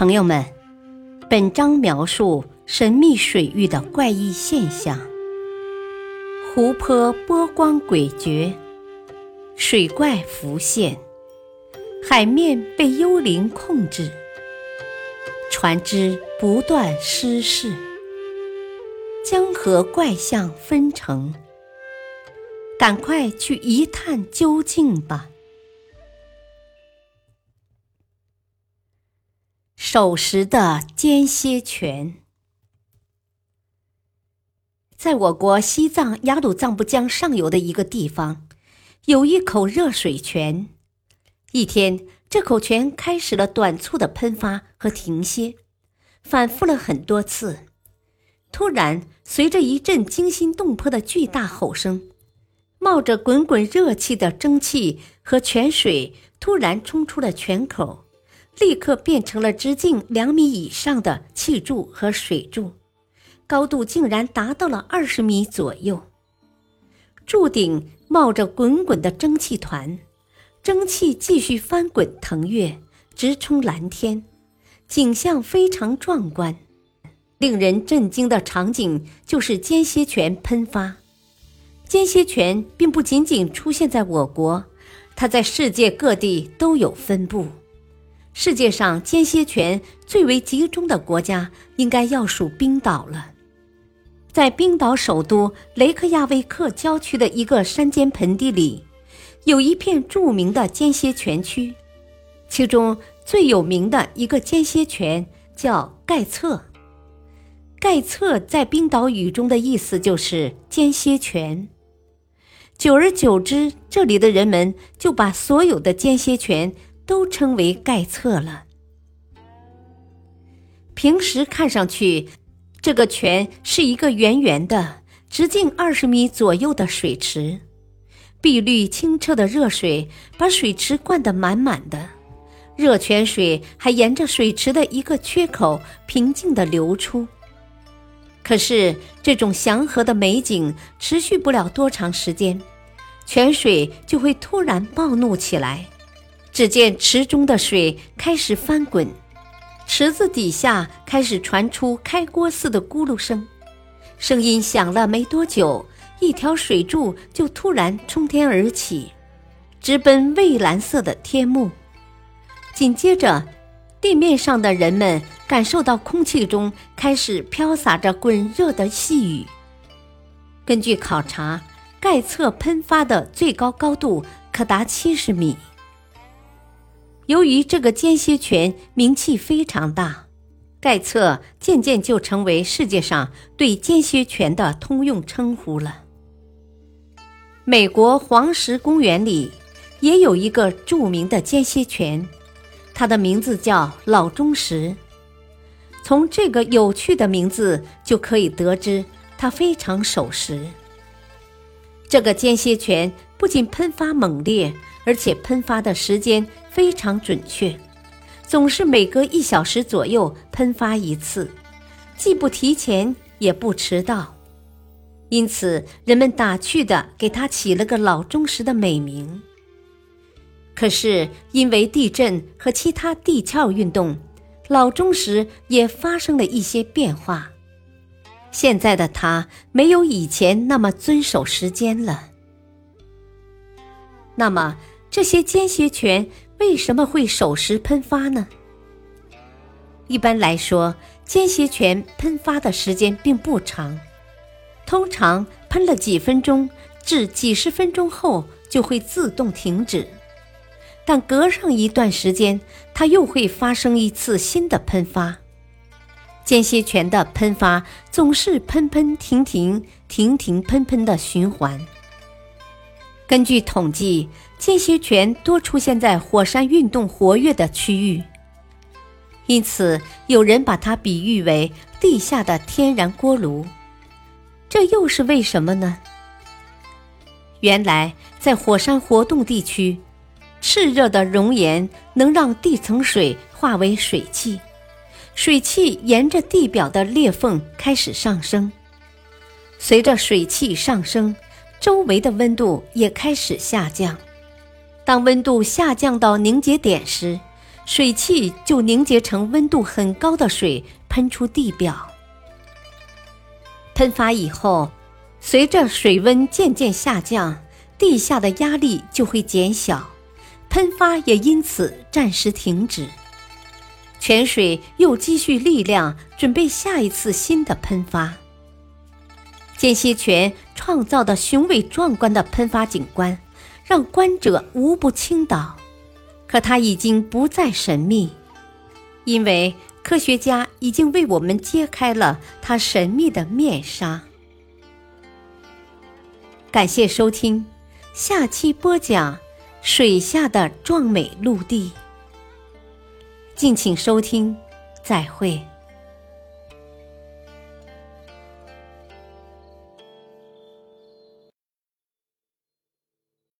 朋友们，本章描述神秘水域的怪异现象：湖泊波光诡谲，水怪浮现，海面被幽灵控制，船只不断失事，江河怪象纷呈。赶快去一探究竟吧！守时的间歇泉，在我国西藏雅鲁藏布江上游的一个地方，有一口热水泉。一天，这口泉开始了短促的喷发和停歇，反复了很多次。突然，随着一阵惊心动魄的巨大吼声，冒着滚滚热气的蒸汽和泉水突然冲出了泉口。立刻变成了直径两米以上的气柱和水柱，高度竟然达到了二十米左右。柱顶冒着滚滚的蒸汽团，蒸汽继续翻滚腾跃，直冲蓝天，景象非常壮观。令人震惊的场景就是间歇泉喷发。间歇泉并不仅仅出现在我国，它在世界各地都有分布。世界上间歇泉最为集中的国家，应该要数冰岛了。在冰岛首都雷克雅未克郊区的一个山间盆地里，有一片著名的间歇泉区，其中最有名的一个间歇泉叫盖策。盖策在冰岛语中的意思就是间歇泉。久而久之，这里的人们就把所有的间歇泉。都称为盖厕了。平时看上去，这个泉是一个圆圆的、直径二十米左右的水池，碧绿清澈的热水把水池灌得满满的，热泉水还沿着水池的一个缺口平静地流出。可是，这种祥和的美景持续不了多长时间，泉水就会突然暴怒起来。只见池中的水开始翻滚，池子底下开始传出开锅似的咕噜声，声音响了没多久，一条水柱就突然冲天而起，直奔蔚蓝色的天幕。紧接着，地面上的人们感受到空气中开始飘洒着滚热的细雨。根据考察，盖测喷发的最高高度可达七十米。由于这个间歇泉名气非常大，盖茨渐渐就成为世界上对间歇泉的通用称呼了。美国黄石公园里也有一个著名的间歇泉，它的名字叫老钟石。从这个有趣的名字就可以得知，它非常守时。这个间歇泉不仅喷发猛烈，而且喷发的时间。非常准确，总是每隔一小时左右喷发一次，既不提前也不迟到，因此人们打趣的给它起了个“老钟石”的美名。可是因为地震和其他地壳运动，老钟石也发生了一些变化，现在的它没有以前那么遵守时间了。那么这些间歇泉。为什么会守时喷发呢？一般来说，间歇泉喷发的时间并不长，通常喷了几分钟至几十分钟后就会自动停止。但隔上一段时间，它又会发生一次新的喷发。间歇泉的喷发总是喷喷停停、停停喷喷的循环。根据统计，间歇泉多出现在火山运动活跃的区域，因此有人把它比喻为地下的天然锅炉。这又是为什么呢？原来，在火山活动地区，炽热的熔岩能让地层水化为水汽，水汽沿着地表的裂缝开始上升，随着水汽上升。周围的温度也开始下降。当温度下降到凝结点时，水汽就凝结成温度很高的水，喷出地表。喷发以后，随着水温渐渐下降，地下的压力就会减小，喷发也因此暂时停止。泉水又积蓄力量，准备下一次新的喷发。间歇泉创造的雄伟壮观的喷发景观，让观者无不倾倒。可它已经不再神秘，因为科学家已经为我们揭开了它神秘的面纱。感谢收听，下期播讲水下的壮美陆地。敬请收听，再会。